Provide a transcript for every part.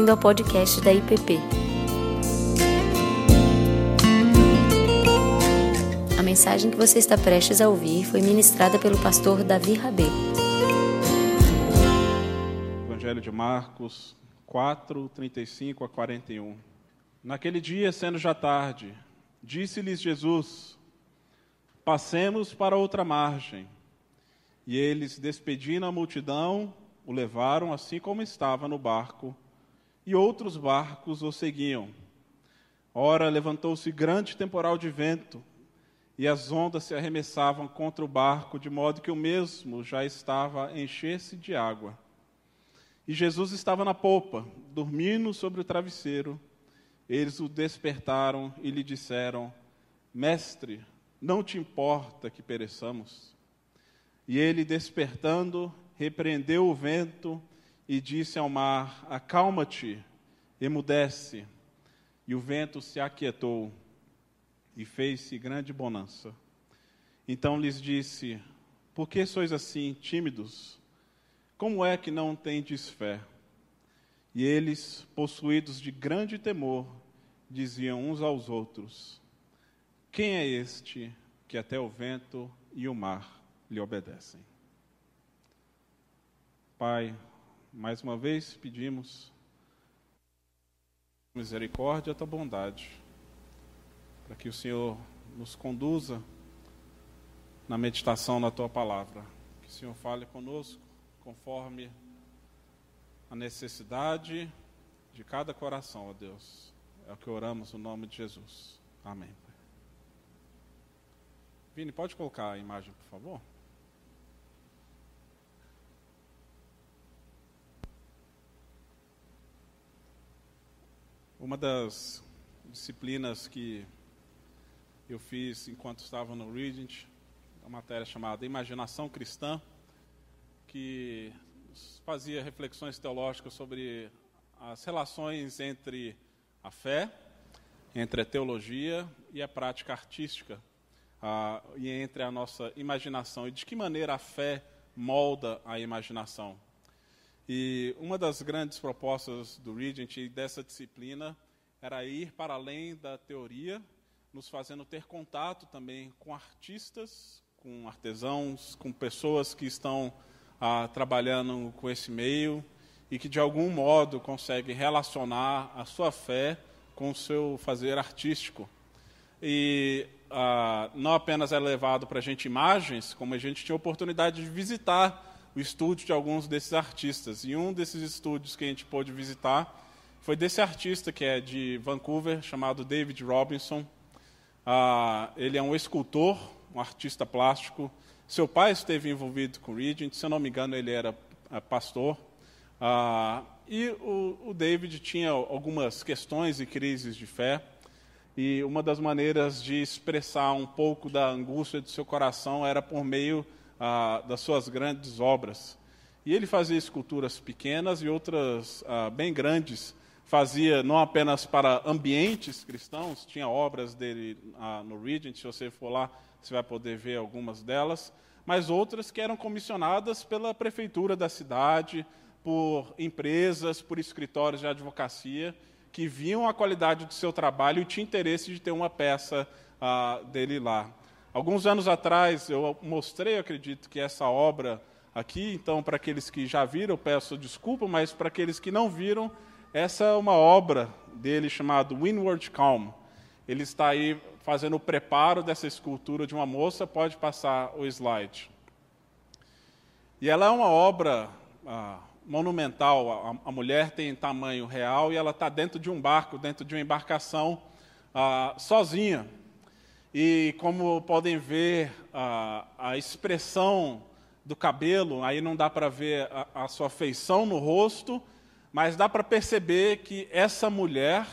bem-vindo ao podcast da IPP. A mensagem que você está prestes a ouvir foi ministrada pelo pastor Davi Rabê. Evangelho de Marcos 4, 35 a 41. Naquele dia, sendo já tarde, disse-lhes Jesus: Passemos para outra margem. E eles, despedindo a multidão, o levaram assim como estava no barco, e outros barcos o seguiam. Ora, levantou-se grande temporal de vento, e as ondas se arremessavam contra o barco, de modo que o mesmo já estava a encher-se de água. E Jesus estava na popa, dormindo sobre o travesseiro. Eles o despertaram e lhe disseram: Mestre, não te importa que pereçamos? E ele, despertando, repreendeu o vento e disse ao mar: Acalma-te, emudece. E o vento se aquietou e fez-se grande bonança. Então lhes disse: Por que sois assim tímidos? Como é que não tendes fé? E eles, possuídos de grande temor, diziam uns aos outros: Quem é este que até o vento e o mar lhe obedecem? Pai, mais uma vez pedimos misericórdia e a tua bondade, para que o Senhor nos conduza na meditação na tua palavra. Que o Senhor fale conosco conforme a necessidade de cada coração, ó Deus. É o que oramos no nome de Jesus. Amém. Vini, pode colocar a imagem, por favor? Uma das disciplinas que eu fiz enquanto estava no Regent, uma matéria chamada Imaginação Cristã, que fazia reflexões teológicas sobre as relações entre a fé, entre a teologia e a prática artística, e entre a nossa imaginação, e de que maneira a fé molda a imaginação. E uma das grandes propostas do Regent e dessa disciplina era ir para além da teoria, nos fazendo ter contato também com artistas, com artesãos, com pessoas que estão ah, trabalhando com esse meio e que de algum modo conseguem relacionar a sua fé com o seu fazer artístico. E ah, não apenas é levado para a gente imagens, como a gente tinha oportunidade de visitar estúdio de alguns desses artistas. E um desses estúdios que a gente pôde visitar foi desse artista que é de Vancouver, chamado David Robinson. Ah, ele é um escultor, um artista plástico. Seu pai esteve envolvido com o Regent, se eu não me engano, ele era ah, pastor. Ah, e o, o David tinha algumas questões e crises de fé. E uma das maneiras de expressar um pouco da angústia do seu coração era por meio ah, das suas grandes obras. E ele fazia esculturas pequenas e outras ah, bem grandes. Fazia não apenas para ambientes cristãos, tinha obras dele ah, no Regent, se você for lá, você vai poder ver algumas delas, mas outras que eram comissionadas pela prefeitura da cidade, por empresas, por escritórios de advocacia, que viam a qualidade do seu trabalho e tinham interesse de ter uma peça ah, dele lá. Alguns anos atrás eu mostrei, acredito, que essa obra aqui, então para aqueles que já viram, eu peço desculpa, mas para aqueles que não viram, essa é uma obra dele chamada Windward Calm. Ele está aí fazendo o preparo dessa escultura de uma moça, pode passar o slide. E ela é uma obra ah, monumental, a, a, mulher tem tamanho real e ela está dentro de um barco, dentro de uma embarcação, ah, sozinha. E como podem ver, a, a expressão do cabelo, aí não dá para ver a, a sua feição no rosto, mas dá para perceber que essa mulher,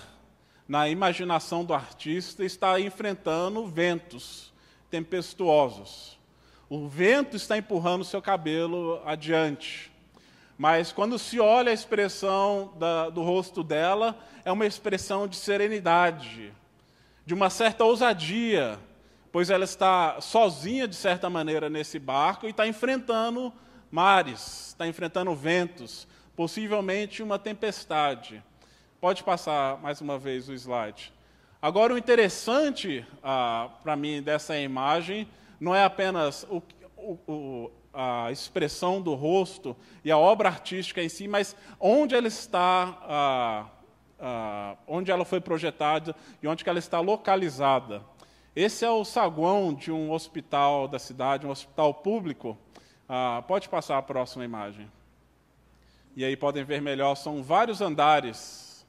na imaginação do artista, está enfrentando ventos tempestuosos. O vento está empurrando seu cabelo adiante. Mas quando se olha a expressão da, do rosto dela, é uma expressão de serenidade, de uma certa ousadia, pois ela está sozinha, de certa maneira, nesse barco e está enfrentando mares, está enfrentando ventos, possivelmente uma tempestade. Pode passar mais uma vez o slide. Agora, o interessante ah, para mim dessa imagem não é apenas o, o, a expressão do rosto e a obra artística em si, mas onde ela está, ah, ah, onde ela foi projetada e onde ela está localizada. Esse é o saguão de um hospital da cidade, um hospital público. Ah, pode passar a próxima imagem. E aí podem ver melhor, são vários andares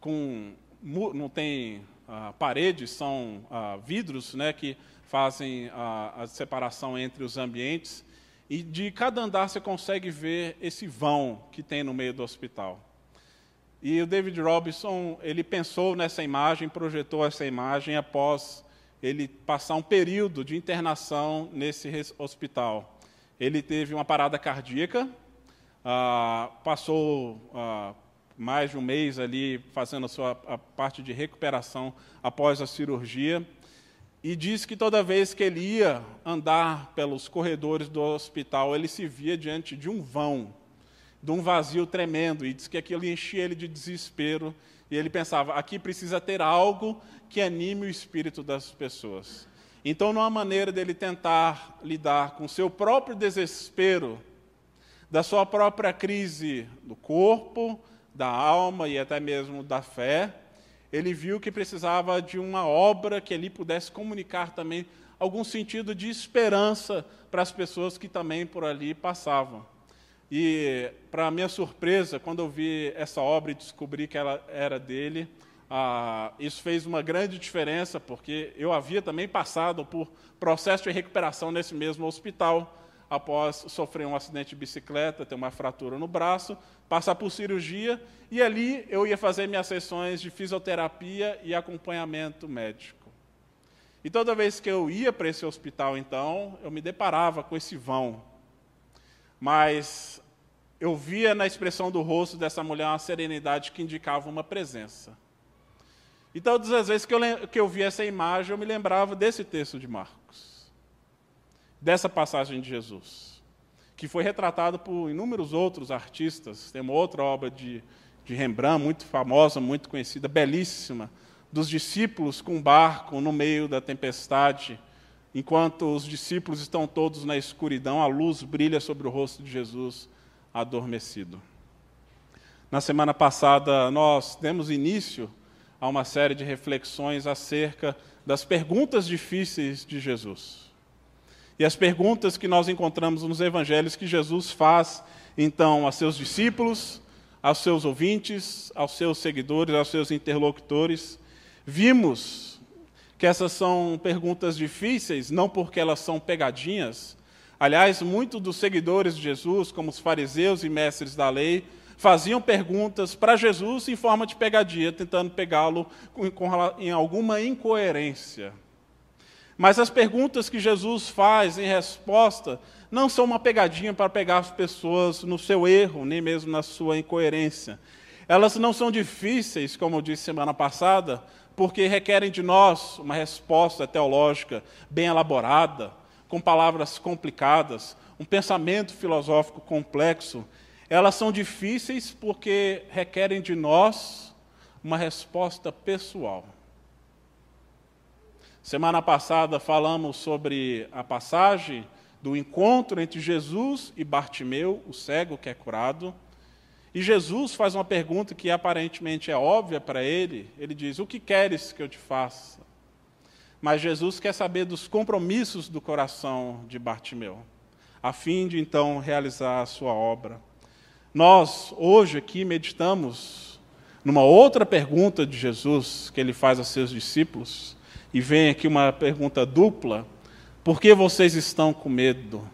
com não tem ah, paredes, são vidros, né, que fazem a separação entre os ambientes. E de cada andar você consegue ver esse vão que tem no meio do hospital. E o David Robinson, ele pensou nessa imagem, projetou essa imagem após ele passar um período de internação nesse hospital. Ele teve uma parada cardíaca, ah, passou ah, mais de um mês ali fazendo a sua a parte de recuperação após a cirurgia, e disse que toda vez que ele ia andar pelos corredores do hospital, ele se via diante de um vão, de um vazio tremendo, e disse que aquilo enchia ele de desespero, e ele pensava: aqui precisa ter algo que anime o espírito das pessoas. Então, numa maneira dele tentar lidar com seu próprio desespero, da sua própria crise do corpo, da alma e até mesmo da fé, ele viu que precisava de uma obra que ele pudesse comunicar também algum sentido de esperança para as pessoas que também por ali passavam. E, para minha surpresa, quando eu vi essa obra e descobri que ela era dele, ah, isso fez uma grande diferença, porque eu havia também passado por processo de recuperação nesse mesmo hospital, após sofrer um acidente de bicicleta, ter uma fratura no braço, passar por cirurgia, e ali eu ia fazer minhas sessões de fisioterapia e acompanhamento médico. E toda vez que eu ia para esse hospital, então, eu me deparava com esse vão. Mas eu via na expressão do rosto dessa mulher uma serenidade que indicava uma presença. E todas as vezes que eu, que eu via essa imagem, eu me lembrava desse texto de Marcos, dessa passagem de Jesus que foi retratado por inúmeros outros artistas. Tem uma outra obra de, de Rembrandt, muito famosa, muito conhecida, belíssima, dos discípulos com um barco no meio da tempestade. Enquanto os discípulos estão todos na escuridão, a luz brilha sobre o rosto de Jesus adormecido. Na semana passada, nós demos início a uma série de reflexões acerca das perguntas difíceis de Jesus. E as perguntas que nós encontramos nos evangelhos que Jesus faz, então, a seus discípulos, aos seus ouvintes, aos seus seguidores, aos seus interlocutores, vimos que essas são perguntas difíceis, não porque elas são pegadinhas. Aliás, muitos dos seguidores de Jesus, como os fariseus e mestres da lei, faziam perguntas para Jesus em forma de pegadinha, tentando pegá-lo em alguma incoerência. Mas as perguntas que Jesus faz em resposta não são uma pegadinha para pegar as pessoas no seu erro, nem mesmo na sua incoerência. Elas não são difíceis, como eu disse semana passada, porque requerem de nós uma resposta teológica bem elaborada, com palavras complicadas, um pensamento filosófico complexo. Elas são difíceis porque requerem de nós uma resposta pessoal. Semana passada falamos sobre a passagem do encontro entre Jesus e Bartimeu, o cego que é curado. E Jesus faz uma pergunta que aparentemente é óbvia para ele. Ele diz: O que queres que eu te faça? Mas Jesus quer saber dos compromissos do coração de Bartimeu, a fim de então realizar a sua obra. Nós, hoje aqui, meditamos numa outra pergunta de Jesus que ele faz a seus discípulos e vem aqui uma pergunta dupla: por que vocês estão com medo?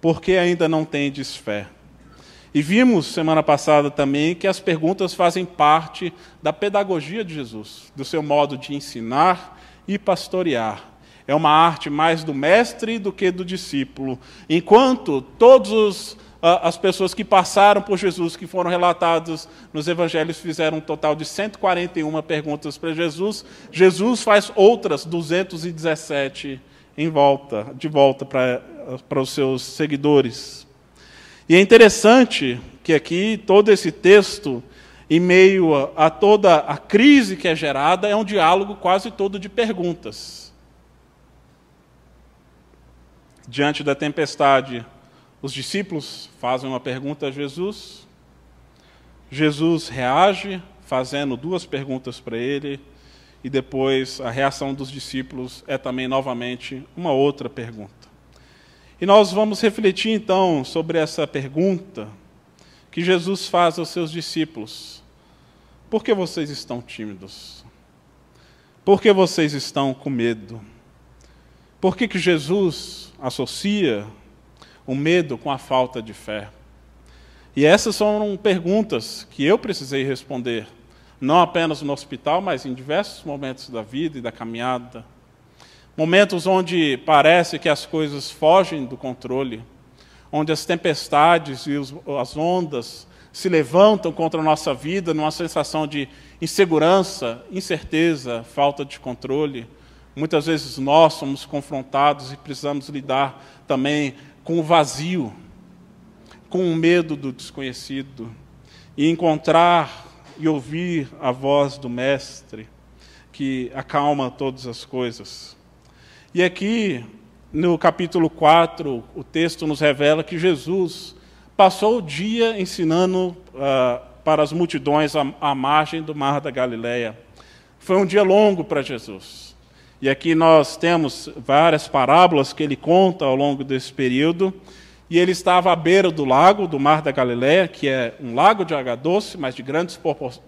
Por que ainda não tendes fé? E vimos semana passada também que as perguntas fazem parte da pedagogia de Jesus, do seu modo de ensinar e pastorear. É uma arte mais do mestre do que do discípulo. Enquanto todos os as pessoas que passaram por Jesus, que foram relatadas nos evangelhos, fizeram um total de 141 perguntas para Jesus. Jesus faz outras 217 em volta, de volta para, para os seus seguidores. E é interessante que aqui todo esse texto em meio a, a toda a crise que é gerada, é um diálogo quase todo de perguntas. Diante da tempestade, os discípulos fazem uma pergunta a Jesus. Jesus reage, fazendo duas perguntas para ele, e depois a reação dos discípulos é também novamente uma outra pergunta. E nós vamos refletir então sobre essa pergunta que Jesus faz aos seus discípulos: Por que vocês estão tímidos? Por que vocês estão com medo? Por que, que Jesus associa o medo com a falta de fé? E essas são perguntas que eu precisei responder, não apenas no hospital, mas em diversos momentos da vida e da caminhada. Momentos onde parece que as coisas fogem do controle, onde as tempestades e as ondas se levantam contra a nossa vida numa sensação de insegurança, incerteza, falta de controle Muitas vezes nós somos confrontados e precisamos lidar também com o vazio, com o medo do desconhecido, e encontrar e ouvir a voz do Mestre, que acalma todas as coisas. E aqui, no capítulo 4, o texto nos revela que Jesus passou o dia ensinando uh, para as multidões à, à margem do mar da Galileia. Foi um dia longo para Jesus. E aqui nós temos várias parábolas que ele conta ao longo desse período. E ele estava à beira do lago, do Mar da Galileia, que é um lago de água doce, mas de grandes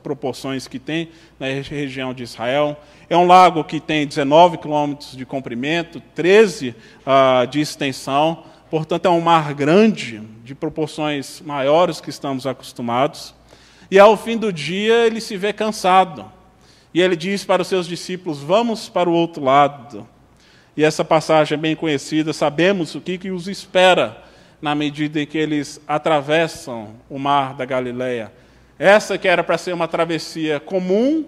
proporções que tem na região de Israel. É um lago que tem 19 quilômetros de comprimento, 13 uh, ah, de extensão. Portanto, é um mar grande, de proporções maiores que estamos acostumados. E ao fim do dia, ele se vê cansado. E ele diz para os seus discípulos: Vamos para o outro lado. E essa passagem é bem conhecida, sabemos o que, que os espera na medida em que eles atravessam o mar da Galileia. Essa que era para ser uma travessia comum,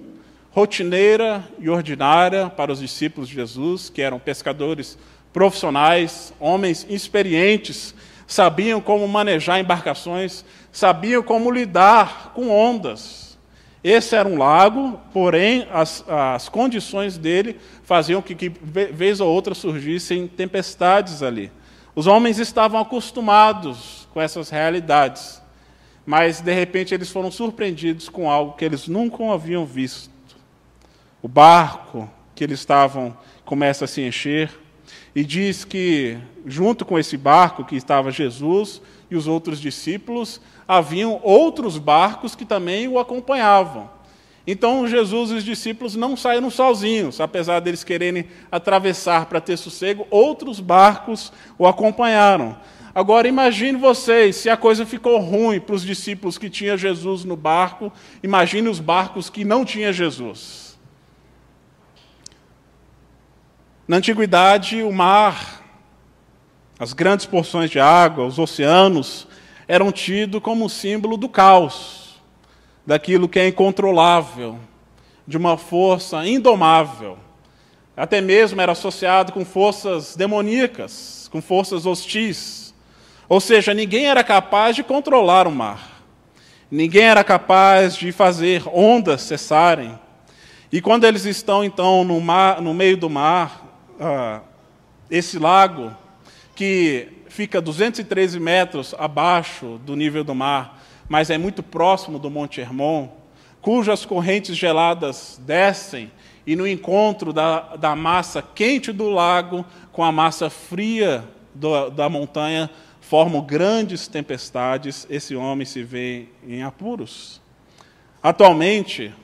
rotineira e ordinária para os discípulos de Jesus, que eram pescadores profissionais, homens experientes, sabiam como manejar embarcações, sabiam como lidar com ondas. Esse era um lago, porém as, as condições dele faziam que, que, vez ou outra, surgissem tempestades ali. Os homens estavam acostumados com essas realidades, mas de repente eles foram surpreendidos com algo que eles nunca haviam visto. O barco que eles estavam começa a se encher, e diz que, junto com esse barco que estava Jesus e os outros discípulos, haviam outros barcos que também o acompanhavam. Então Jesus e os discípulos não saíram sozinhos, apesar deles quererem atravessar para ter sossego, outros barcos o acompanharam. Agora imagine vocês, se a coisa ficou ruim para os discípulos que tinham Jesus no barco, imagine os barcos que não tinham Jesus. Na antiguidade, o mar, as grandes porções de água, os oceanos, eram tidos como símbolo do caos, daquilo que é incontrolável, de uma força indomável. Até mesmo era associado com forças demoníacas, com forças hostis. Ou seja, ninguém era capaz de controlar o mar. Ninguém era capaz de fazer ondas cessarem. E quando eles estão, então, no, mar, no meio do mar, ah, esse lago, que fica 213 metros abaixo do nível do mar, mas é muito próximo do Monte Hermon, cujas correntes geladas descem e no encontro da, da massa quente do lago com a massa fria do, da montanha formam grandes tempestades, esse homem se vê em apuros. Atualmente,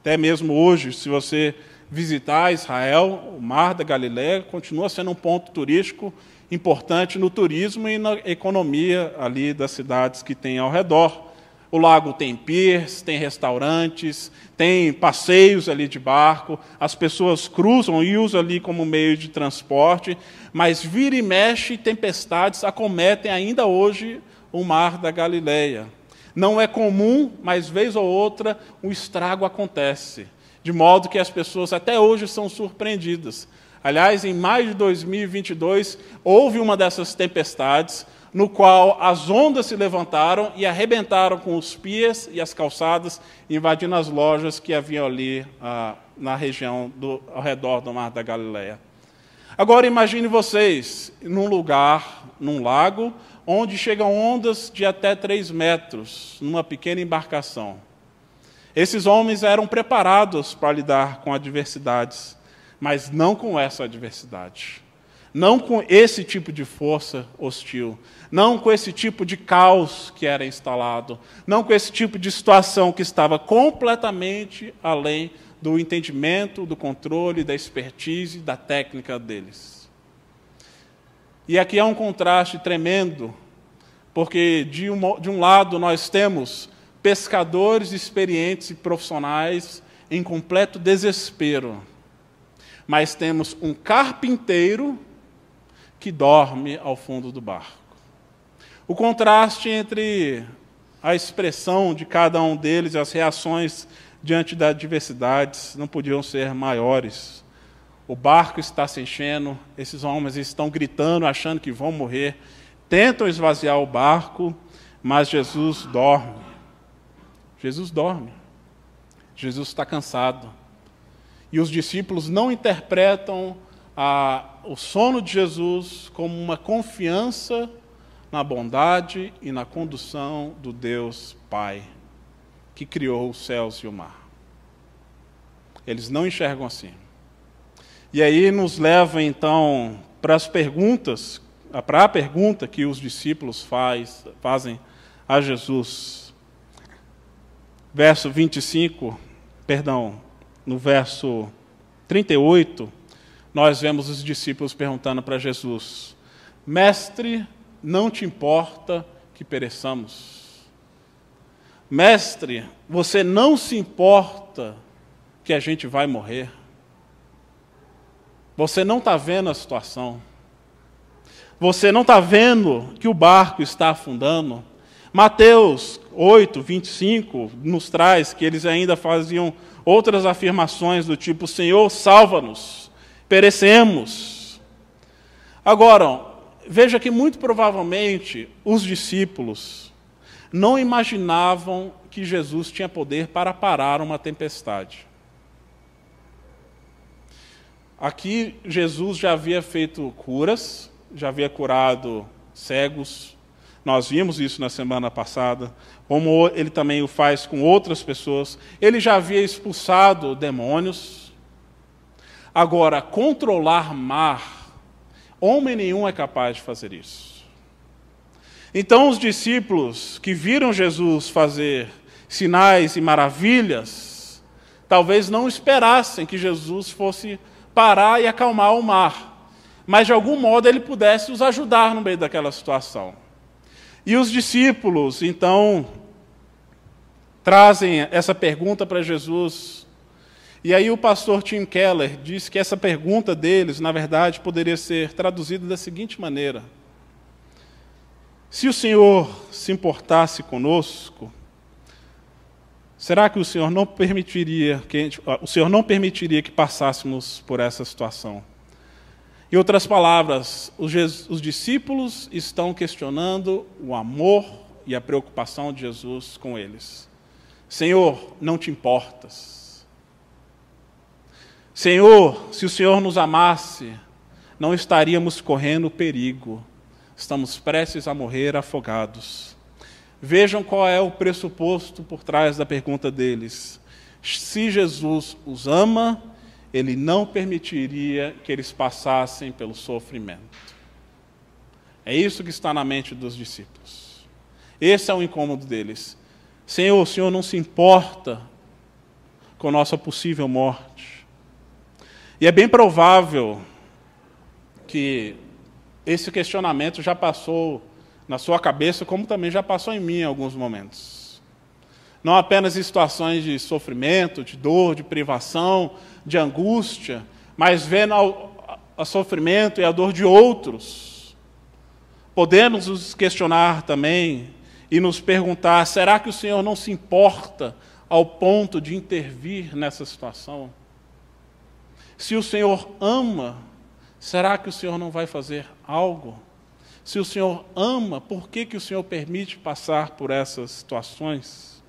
até mesmo hoje, se você visitar Israel, o Mar da Galileia continua sendo um ponto turístico importante no turismo e na economia ali das cidades que tem ao redor. O lago tem piers, tem restaurantes, tem passeios ali de barco, as pessoas cruzam e usam ali como meio de transporte, mas vira e mexe tempestades acometem ainda hoje o mar da Galileia. Não é comum, mas vez ou outra o estrago acontece, de modo que as pessoas até hoje são surpreendidas Aliás, em maio de 2022, houve uma dessas tempestades, no qual as ondas se levantaram e arrebentaram com os pias e as calçadas, invadindo as lojas que haviam ali ah, na região do, ao redor do Mar da Galileia. Agora imagine vocês num lugar, num lago, onde chegam ondas de até 3 metros, numa pequena embarcação. Esses homens eram preparados para lidar com adversidades, mas não com essa adversidade. Não com esse tipo de força hostil, não com esse tipo de caos que era instalado, não com esse tipo de situação que estava completamente além do entendimento, do controle, da expertise, da técnica deles. E aqui há um contraste tremendo, porque de um, de um lado nós temos pescadores experientes e profissionais em completo desespero, mas temos um carpinteiro que dorme ao fundo do barco. O contraste entre a expressão de cada um deles e as reações diante das adversidades não podiam ser maiores. O barco está se enchendo, esses homens estão gritando, achando que vão morrer, tentam esvaziar o barco, mas Jesus dorme. Jesus dorme. Jesus está cansado. E os discípulos não interpretam a, o sono de Jesus como uma confiança na bondade e na condução do Deus Pai, que criou os céus e o mar. Eles não enxergam assim. E aí nos leva então para as perguntas, para a pergunta que os discípulos faz, fazem a Jesus. Verso 25, perdão, no verso 38, nós vemos os discípulos perguntando para Jesus: Mestre, não te importa que pereçamos? Mestre, você não se importa que a gente vai morrer? Você não está vendo a situação. Você não está vendo que o barco está afundando. Mateus 8, 25 nos traz que eles ainda faziam outras afirmações do tipo: Senhor, salva-nos, perecemos. Agora, veja que muito provavelmente os discípulos não imaginavam que Jesus tinha poder para parar uma tempestade. Aqui Jesus já havia feito curas, já havia curado cegos. Nós vimos isso na semana passada, como ele também o faz com outras pessoas. Ele já havia expulsado demônios. Agora, controlar mar, homem nenhum é capaz de fazer isso. Então, os discípulos que viram Jesus fazer sinais e maravilhas, talvez não esperassem que Jesus fosse parar e acalmar o mar, mas de algum modo ele pudesse os ajudar no meio daquela situação. E os discípulos, então, trazem essa pergunta para Jesus. E aí o pastor Tim Keller diz que essa pergunta deles, na verdade, poderia ser traduzida da seguinte maneira: Se o Senhor se importasse conosco, Será que o Senhor não permitiria que gente, o Senhor não permitiria que passássemos por essa situação? Em outras palavras, os, os discípulos estão questionando o amor e a preocupação de Jesus com eles. Senhor, não te importas. Senhor, se o Senhor nos amasse, não estaríamos correndo perigo. Estamos prestes a morrer afogados. Vejam qual é o pressuposto por trás da pergunta deles. Se Jesus os ama, ele não permitiria que eles passassem pelo sofrimento. É isso que está na mente dos discípulos. Esse é o incômodo deles. Senhor, o Senhor não se importa com nossa possível morte. E é bem provável que esse questionamento já passou na sua cabeça, como também já passou em mim em alguns momentos. Não apenas em situações de sofrimento, de dor, de privação, de angústia, mas vendo o sofrimento e a dor de outros. Podemos nos questionar também e nos perguntar: será que o Senhor não se importa ao ponto de intervir nessa situação? Se o Senhor ama Será que o Senhor não vai fazer algo? Se o Senhor ama, por que, que o Senhor permite passar por essas situações?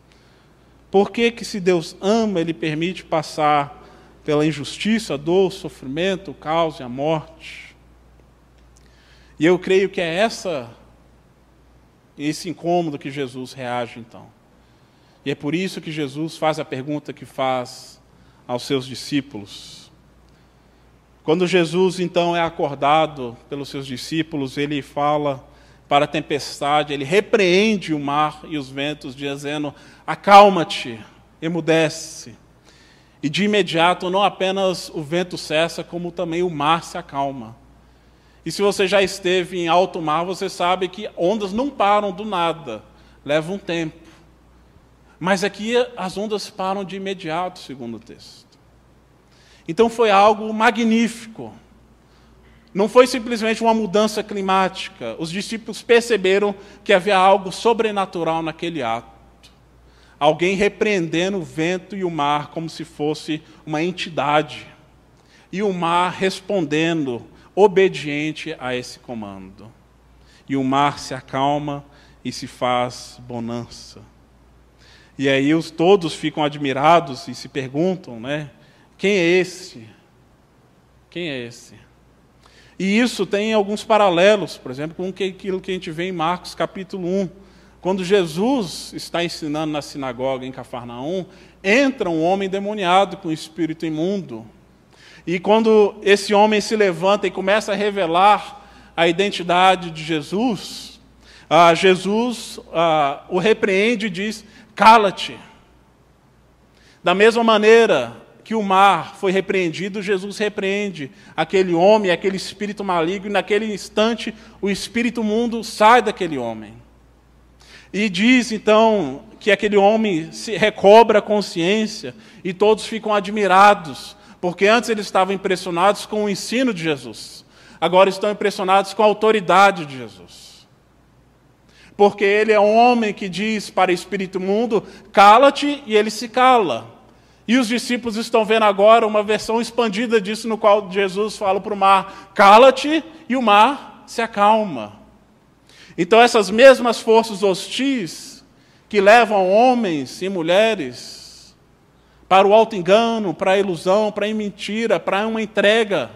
Por que, que se Deus ama, Ele permite passar pela injustiça, dor, sofrimento, o caos e a morte? E eu creio que é essa esse incômodo que Jesus reage então. E é por isso que Jesus faz a pergunta que faz aos seus discípulos. Quando Jesus então é acordado pelos seus discípulos, ele fala para a tempestade, ele repreende o mar e os ventos, dizendo: Acalma-te, emudece. E de imediato, não apenas o vento cessa, como também o mar se acalma. E se você já esteve em alto mar, você sabe que ondas não param do nada, leva um tempo. Mas aqui as ondas param de imediato, segundo o texto. Então foi algo magnífico. Não foi simplesmente uma mudança climática. Os discípulos perceberam que havia algo sobrenatural naquele ato. Alguém repreendendo o vento e o mar como se fosse uma entidade. E o mar respondendo, obediente a esse comando. E o mar se acalma e se faz bonança. E aí os todos ficam admirados e se perguntam, né? Quem é esse? Quem é esse? E isso tem alguns paralelos, por exemplo, com aquilo que a gente vê em Marcos capítulo 1. Quando Jesus está ensinando na sinagoga em Cafarnaum, entra um homem demoniado com espírito imundo. E quando esse homem se levanta e começa a revelar a identidade de Jesus, ah, Jesus ah, o repreende e diz: Cala-te. Da mesma maneira que o mar foi repreendido, Jesus repreende aquele homem, aquele espírito maligno, e naquele instante o espírito mundo sai daquele homem. E diz então que aquele homem se recobra a consciência e todos ficam admirados, porque antes eles estavam impressionados com o ensino de Jesus, agora estão impressionados com a autoridade de Jesus porque ele é um homem que diz para o espírito mundo: cala-te, e ele se cala. E os discípulos estão vendo agora uma versão expandida disso, no qual Jesus fala para o mar: cala-te, e o mar se acalma. Então, essas mesmas forças hostis que levam homens e mulheres para o auto-engano, para a ilusão, para a mentira, para uma entrega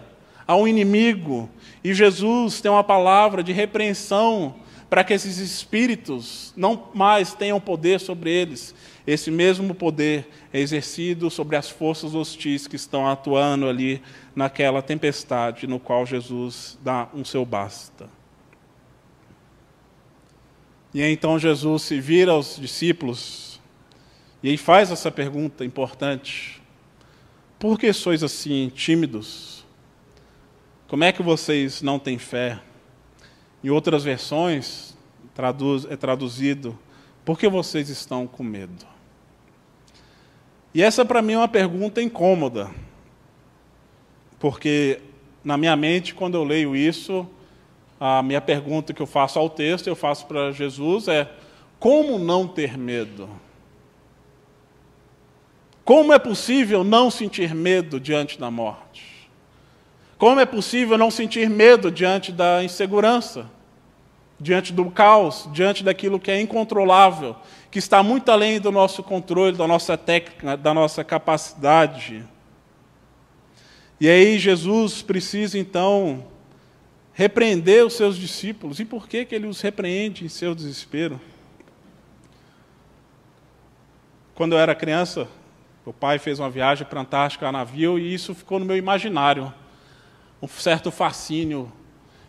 ao inimigo, e Jesus tem uma palavra de repreensão para que esses espíritos não mais tenham poder sobre eles. Esse mesmo poder é exercido sobre as forças hostis que estão atuando ali naquela tempestade no qual Jesus dá um seu basta. E então Jesus se vira aos discípulos e aí faz essa pergunta importante: Por que sois assim tímidos? Como é que vocês não têm fé? Em outras versões, traduz, é traduzido: Por que vocês estão com medo? E essa, para mim, é uma pergunta incômoda, porque na minha mente, quando eu leio isso, a minha pergunta que eu faço ao texto, eu faço para Jesus é: como não ter medo? Como é possível não sentir medo diante da morte? Como é possível não sentir medo diante da insegurança, diante do caos, diante daquilo que é incontrolável, que está muito além do nosso controle, da nossa técnica, da nossa capacidade? E aí Jesus precisa então repreender os seus discípulos. E por que, que ele os repreende em seu desespero? Quando eu era criança, o pai fez uma viagem para a Antártica a navio e isso ficou no meu imaginário um certo fascínio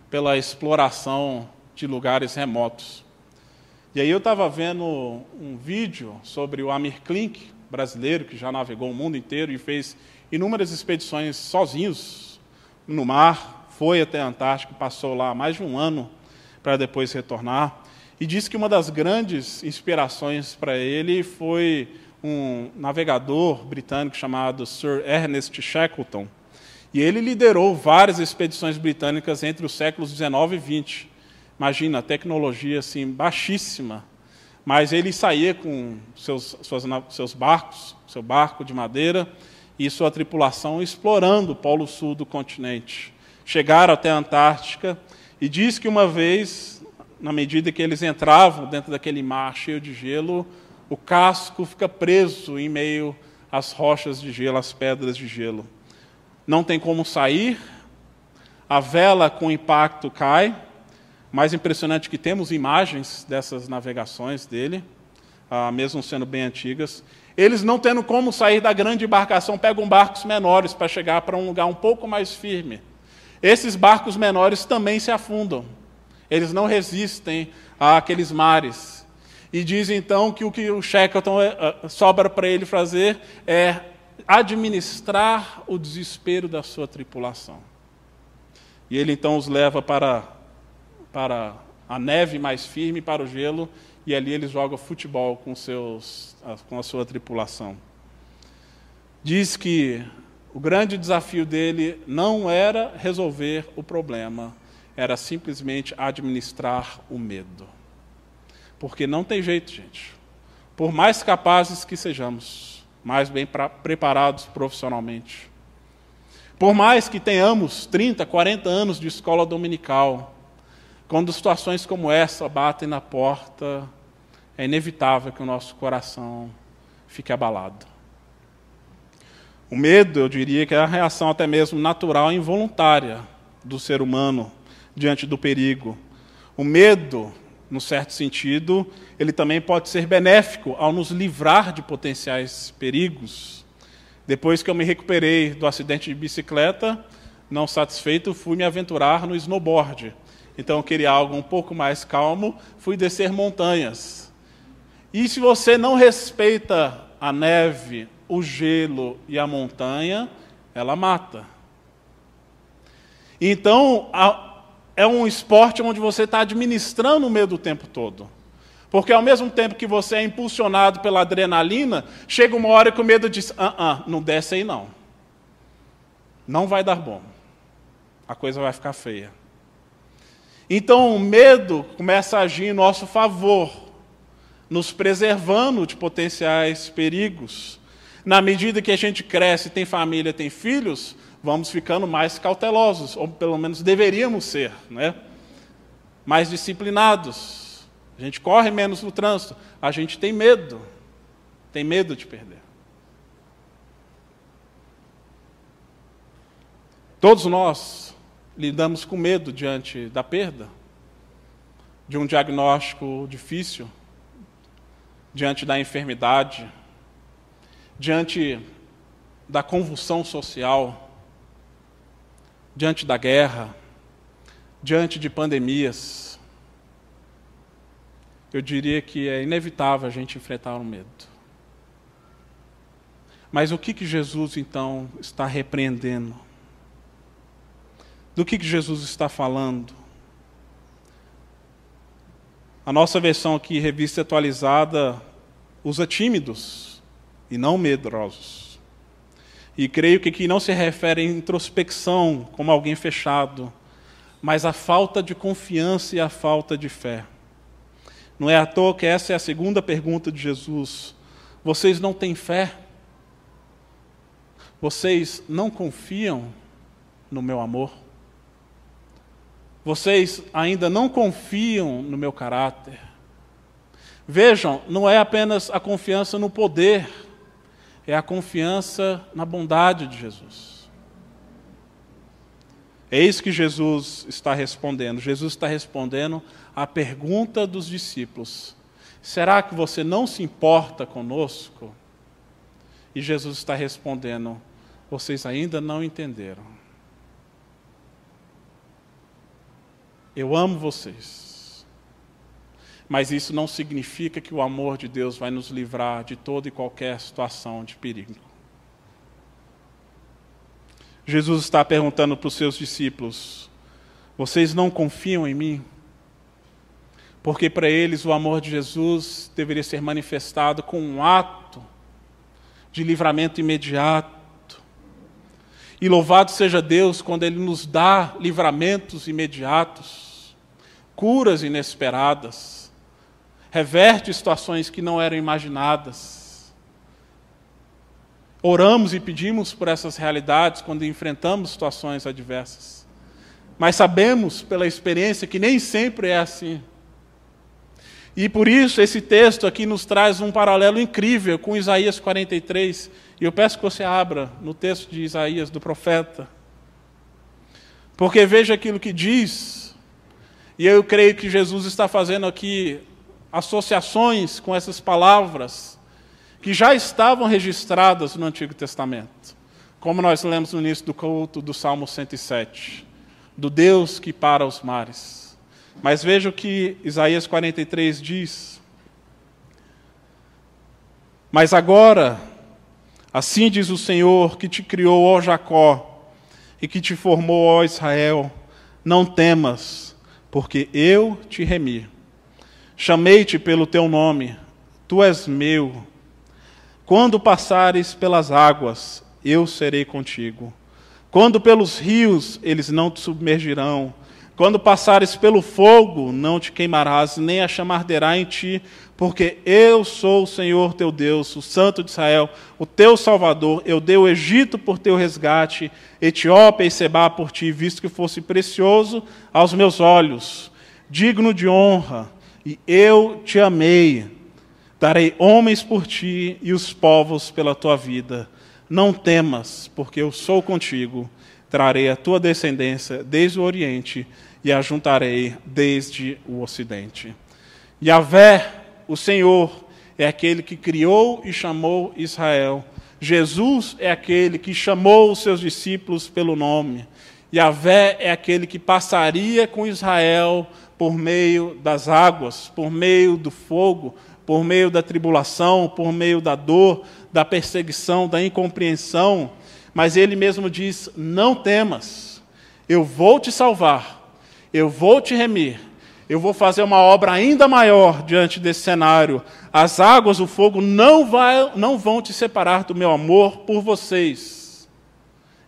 pela exploração de lugares remotos. E aí eu estava vendo um vídeo sobre o Amir Klink, brasileiro, que já navegou o mundo inteiro e fez inúmeras expedições sozinhos no mar, foi até a Antártica, passou lá mais de um ano para depois retornar, e disse que uma das grandes inspirações para ele foi um navegador britânico chamado Sir Ernest Shackleton, e ele liderou várias expedições britânicas entre os séculos 19 e 20. Imagina, tecnologia assim baixíssima, mas ele saía com seus, suas, seus barcos, seu barco de madeira e sua tripulação explorando o polo sul do continente, chegaram até a Antártica e diz que uma vez, na medida que eles entravam dentro daquele mar cheio de gelo, o casco fica preso em meio às rochas de gelo, às pedras de gelo. Não tem como sair, a vela com impacto cai. Mais impressionante que temos imagens dessas navegações dele, ah, mesmo sendo bem antigas. Eles não tendo como sair da grande embarcação, pegam barcos menores para chegar para um lugar um pouco mais firme. Esses barcos menores também se afundam. Eles não resistem àqueles mares. E diz então que o que o Shackleton eh, eh, sobra para ele fazer é administrar o desespero da sua tripulação. E ele então os leva para, para a neve mais firme, para o gelo, e ali ele joga futebol com, seus, com a sua tripulação. Diz que o grande desafio dele não era resolver o problema, era simplesmente administrar o medo. Porque não tem jeito, gente. Por mais capazes que sejamos, mais bem preparados profissionalmente, por mais que tenhamos 30, 40 anos de escola dominical, quando situações como essa batem na porta, é inevitável que o nosso coração fique abalado. O medo, eu diria que é a reação até mesmo natural e involuntária do ser humano diante do perigo. O medo, no certo sentido, ele também pode ser benéfico ao nos livrar de potenciais perigos. Depois que eu me recuperei do acidente de bicicleta, não satisfeito, fui me aventurar no snowboard. Então eu queria algo um pouco mais calmo, fui descer montanhas. E se você não respeita a neve, o gelo e a montanha, ela mata. Então, a, é um esporte onde você está administrando o medo o tempo todo. Porque ao mesmo tempo que você é impulsionado pela adrenalina, chega uma hora que o medo diz: ah, ah, não desce aí não. Não vai dar bom. A coisa vai ficar feia. Então o medo começa a agir em nosso favor, nos preservando de potenciais perigos. Na medida que a gente cresce, tem família, tem filhos, vamos ficando mais cautelosos, ou pelo menos deveríamos ser, né? mais disciplinados. A gente corre menos no trânsito, a gente tem medo, tem medo de perder. Todos nós lidamos com medo diante da perda, de um diagnóstico difícil, diante da enfermidade, diante da convulsão social, diante da guerra, diante de pandemias, eu diria que é inevitável a gente enfrentar o medo. Mas o que, que Jesus então está repreendendo? Do que, que Jesus está falando? A nossa versão aqui, revista atualizada, usa tímidos e não medrosos. E creio que aqui não se refere à introspecção como alguém fechado, mas à falta de confiança e à falta de fé. Não é à toa que essa é a segunda pergunta de Jesus. Vocês não têm fé? Vocês não confiam no meu amor? Vocês ainda não confiam no meu caráter? Vejam, não é apenas a confiança no poder, é a confiança na bondade de Jesus. É isso que Jesus está respondendo. Jesus está respondendo à pergunta dos discípulos: será que você não se importa conosco? E Jesus está respondendo: vocês ainda não entenderam. Eu amo vocês. Mas isso não significa que o amor de Deus vai nos livrar de toda e qualquer situação de perigo. Jesus está perguntando para os seus discípulos: vocês não confiam em mim? Porque para eles o amor de Jesus deveria ser manifestado com um ato de livramento imediato. E louvado seja Deus quando Ele nos dá livramentos imediatos, curas inesperadas reverte situações que não eram imaginadas. Oramos e pedimos por essas realidades quando enfrentamos situações adversas. mas sabemos pela experiência que nem sempre é assim. E por isso esse texto aqui nos traz um paralelo incrível com Isaías 43. E eu peço que você abra no texto de Isaías, do profeta. Porque veja aquilo que diz, e eu creio que Jesus está fazendo aqui associações com essas palavras que já estavam registradas no Antigo Testamento. Como nós lemos no início do culto do Salmo 107, do Deus que para os mares. Mas veja o que Isaías 43 diz. Mas agora, assim diz o Senhor que te criou, ó Jacó, e que te formou, ó Israel, não temas, porque eu te remi. Chamei-te pelo teu nome, tu és meu. Quando passares pelas águas, eu serei contigo. Quando pelos rios, eles não te submergirão quando passares pelo fogo, não te queimarás, nem a chama arderá em ti, porque eu sou o Senhor teu Deus, o Santo de Israel, o teu Salvador. Eu dei o Egito por teu resgate, Etiópia e Sebá por ti, visto que fosse precioso aos meus olhos, digno de honra, e eu te amei. Darei homens por ti e os povos pela tua vida. Não temas, porque eu sou contigo. Trarei a tua descendência desde o Oriente e a juntarei desde o ocidente. Yahvé, o Senhor, é aquele que criou e chamou Israel. Jesus é aquele que chamou os seus discípulos pelo nome. Yahvé é aquele que passaria com Israel por meio das águas, por meio do fogo, por meio da tribulação, por meio da dor, da perseguição, da incompreensão. Mas ele mesmo diz: Não temas, eu vou te salvar eu vou te remir, eu vou fazer uma obra ainda maior diante desse cenário. As águas, o fogo não, vai, não vão te separar do meu amor por vocês.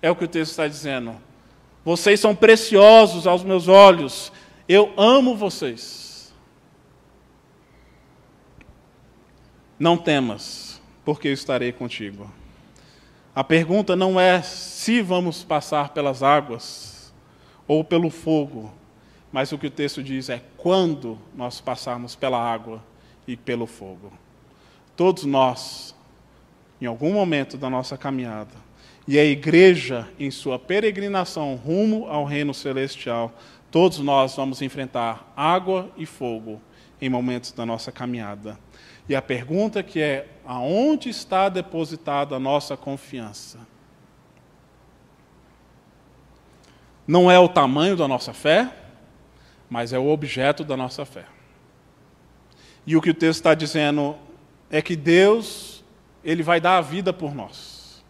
É o que o texto está dizendo. Vocês são preciosos aos meus olhos. Eu amo vocês. Não temas, porque eu estarei contigo. A pergunta não é se vamos passar pelas águas ou pelo fogo, mas o que o texto diz é quando nós passarmos pela água e pelo fogo. Todos nós, em algum momento da nossa caminhada, e a igreja em sua peregrinação rumo ao reino celestial, todos nós vamos enfrentar água e fogo em momentos da nossa caminhada. E a pergunta que é: aonde está depositada a nossa confiança? Não é o tamanho da nossa fé, mas é o objeto da nossa fé. E o que o texto está dizendo é que Deus, Ele vai dar a vida por nós.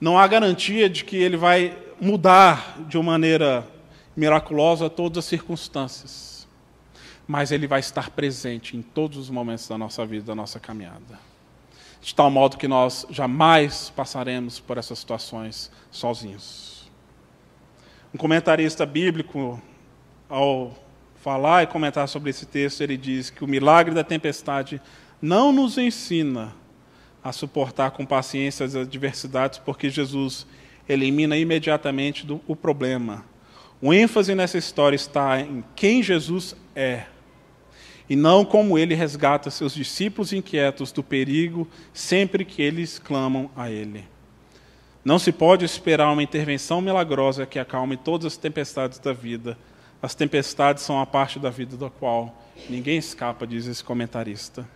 Não há garantia de que Ele vai mudar de uma maneira miraculosa todas as circunstâncias, mas Ele vai estar presente em todos os momentos da nossa vida, da nossa caminhada. De tal modo que nós jamais passaremos por essas situações sozinhos. Um comentarista bíblico, ao falar e comentar sobre esse texto, ele diz que o milagre da tempestade não nos ensina a suportar com paciência as adversidades, porque Jesus elimina imediatamente do, o problema. O ênfase nessa história está em quem Jesus é, e não como ele resgata seus discípulos inquietos do perigo sempre que eles clamam a ele. Não se pode esperar uma intervenção milagrosa que acalme todas as tempestades da vida. As tempestades são a parte da vida da qual ninguém escapa, diz esse comentarista.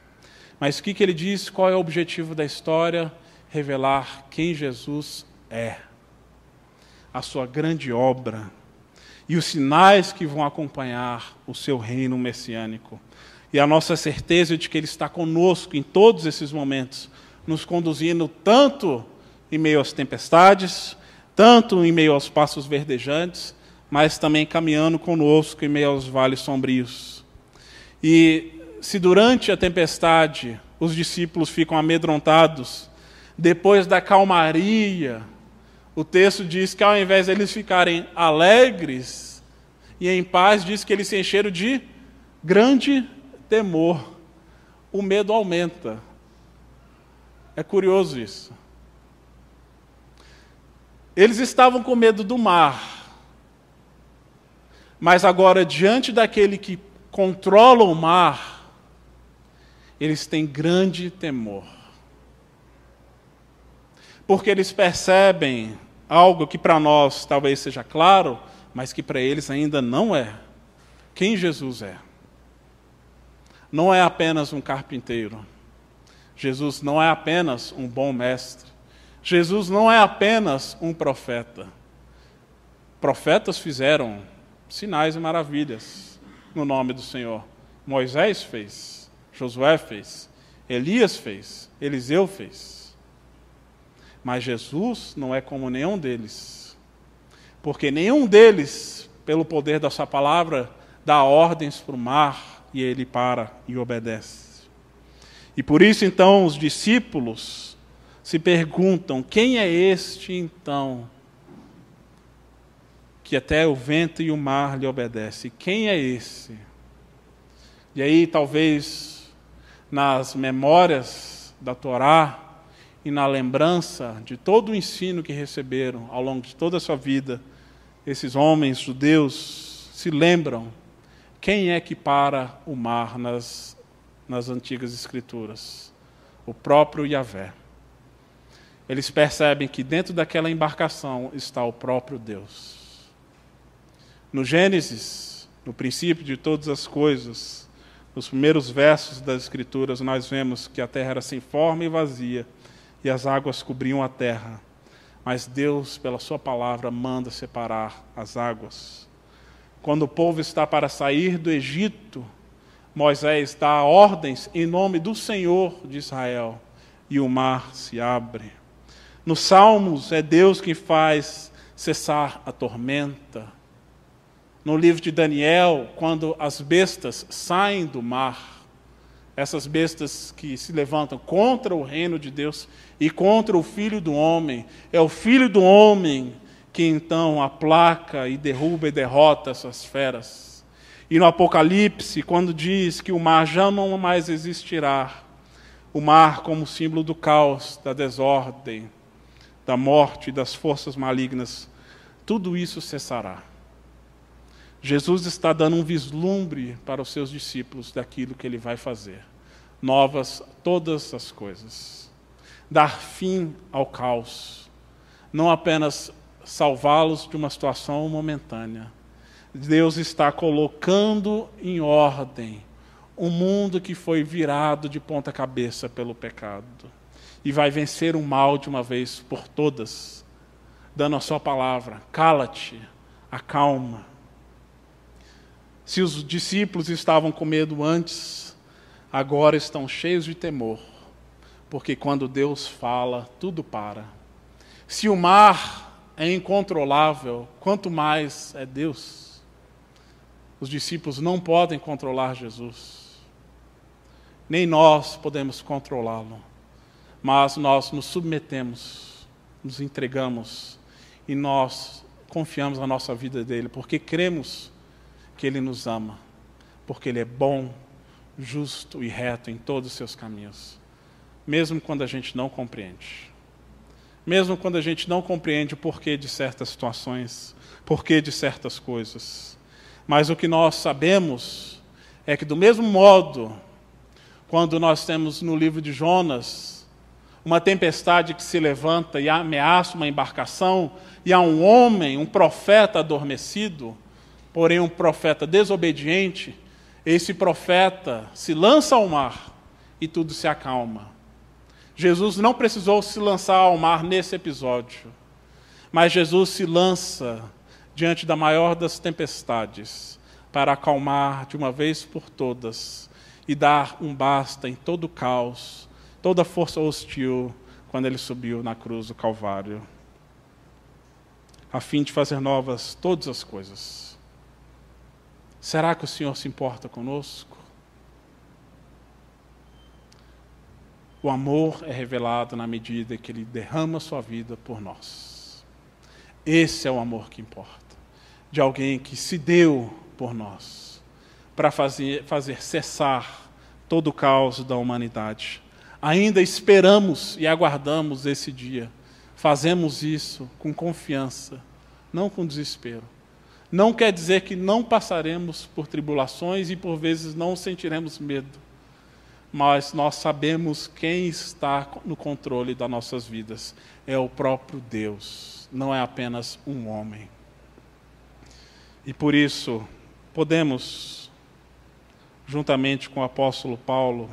Mas o que, que ele diz? Qual é o objetivo da história? Revelar quem Jesus é, a sua grande obra e os sinais que vão acompanhar o seu reino messiânico. E a nossa certeza de que Ele está conosco em todos esses momentos, nos conduzindo tanto em meio às tempestades, tanto em meio aos passos verdejantes, mas também caminhando conosco em meio aos vales sombrios. E se durante a tempestade os discípulos ficam amedrontados, depois da calmaria, o texto diz que ao invés de eles ficarem alegres e em paz, diz que eles se encheram de grande temor. O medo aumenta. É curioso isso. Eles estavam com medo do mar, Mas agora, diante daquele que controla o mar, eles têm grande temor. Porque eles percebem algo que para nós talvez seja claro, mas que para eles ainda não é. Quem Jesus é? Não é apenas um carpinteiro. Jesus não é apenas um bom mestre. Jesus não é apenas um profeta. Profetas fizeram sinais e maravilhas no nome do Senhor. Moisés fez, Josué fez, Elias fez, Eliseu fez. Mas Jesus não é como nenhum deles. Porque nenhum deles, pelo poder da sua palavra, dá ordens para o mar e ele para e obedece. E por isso, então, os discípulos se perguntam: quem é este, então, que até o vento e o mar lhe obedecem? Quem é esse? E aí, talvez, nas memórias da Torá e na lembrança de todo o ensino que receberam ao longo de toda a sua vida, esses homens judeus se lembram quem é que para o mar nas, nas antigas escrituras? O próprio Yahvé. Eles percebem que dentro daquela embarcação está o próprio Deus. No Gênesis, no princípio de todas as coisas, nos primeiros versos das Escrituras, nós vemos que a terra era sem forma e vazia, e as águas cobriam a terra. Mas Deus, pela Sua palavra, manda separar as águas. Quando o povo está para sair do Egito, Moisés dá ordens em nome do Senhor de Israel e o mar se abre. Nos Salmos é Deus quem faz cessar a tormenta. No livro de Daniel, quando as bestas saem do mar, essas bestas que se levantam contra o reino de Deus e contra o filho do homem, é o filho do homem que então aplaca e derruba e derrota essas feras. E no Apocalipse, quando diz que o mar já não mais existirá, o mar como símbolo do caos, da desordem, da morte das forças malignas, tudo isso cessará. Jesus está dando um vislumbre para os seus discípulos daquilo que ele vai fazer. Novas todas as coisas. Dar fim ao caos. Não apenas salvá-los de uma situação momentânea. Deus está colocando em ordem um mundo que foi virado de ponta cabeça pelo pecado. E vai vencer o mal de uma vez por todas, dando a sua palavra: cala-te, acalma. Se os discípulos estavam com medo antes, agora estão cheios de temor, porque quando Deus fala, tudo para. Se o mar é incontrolável, quanto mais é Deus. Os discípulos não podem controlar Jesus, nem nós podemos controlá-lo, mas nós nos submetemos, nos entregamos e nós confiamos na nossa vida dele, porque cremos que ele nos ama, porque ele é bom, justo e reto em todos os seus caminhos, mesmo quando a gente não compreende mesmo quando a gente não compreende o porquê de certas situações, porquê de certas coisas. Mas o que nós sabemos é que, do mesmo modo, quando nós temos no livro de Jonas uma tempestade que se levanta e ameaça uma embarcação, e há um homem, um profeta adormecido, porém um profeta desobediente, esse profeta se lança ao mar e tudo se acalma. Jesus não precisou se lançar ao mar nesse episódio, mas Jesus se lança diante da maior das tempestades para acalmar de uma vez por todas e dar um basta em todo o caos, toda a força hostil quando ele subiu na cruz do Calvário, a fim de fazer novas todas as coisas. Será que o Senhor se importa conosco? O amor é revelado na medida que ele derrama sua vida por nós. Esse é o amor que importa. De alguém que se deu por nós, para fazer, fazer cessar todo o caos da humanidade. Ainda esperamos e aguardamos esse dia. Fazemos isso com confiança, não com desespero. Não quer dizer que não passaremos por tribulações e por vezes não sentiremos medo, mas nós sabemos quem está no controle das nossas vidas. É o próprio Deus, não é apenas um homem. E por isso, podemos, juntamente com o apóstolo Paulo,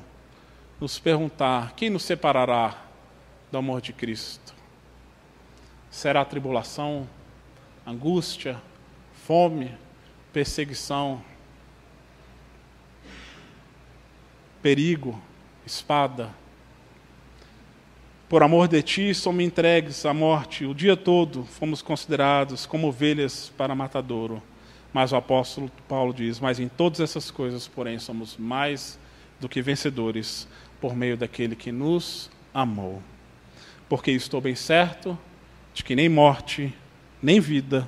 nos perguntar: quem nos separará do amor de Cristo? Será tribulação, angústia, fome, perseguição, perigo, espada. Por amor de ti, somos entregues à morte. O dia todo fomos considerados como ovelhas para matadouro. Mas o apóstolo Paulo diz: Mas em todas essas coisas, porém, somos mais do que vencedores por meio daquele que nos amou. Porque estou bem certo de que nem morte, nem vida,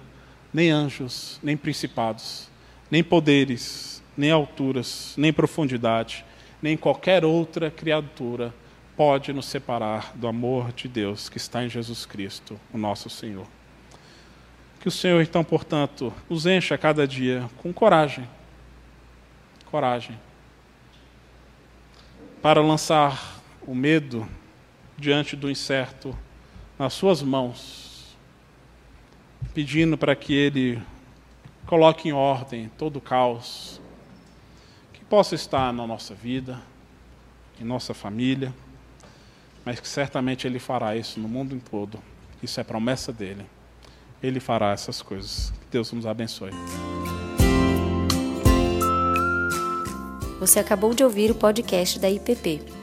nem anjos, nem principados, nem poderes, nem alturas, nem profundidade, nem qualquer outra criatura pode nos separar do amor de Deus que está em Jesus Cristo, o nosso Senhor. Que o Senhor, então, portanto, nos encha cada dia com coragem. Coragem. Para lançar o medo diante do incerto nas Suas mãos, pedindo para que Ele coloque em ordem todo o caos que possa estar na nossa vida, em nossa família, mas que certamente Ele fará isso no mundo todo. Isso é promessa dele. Ele fará essas coisas. Que Deus nos abençoe. Você acabou de ouvir o podcast da IPP.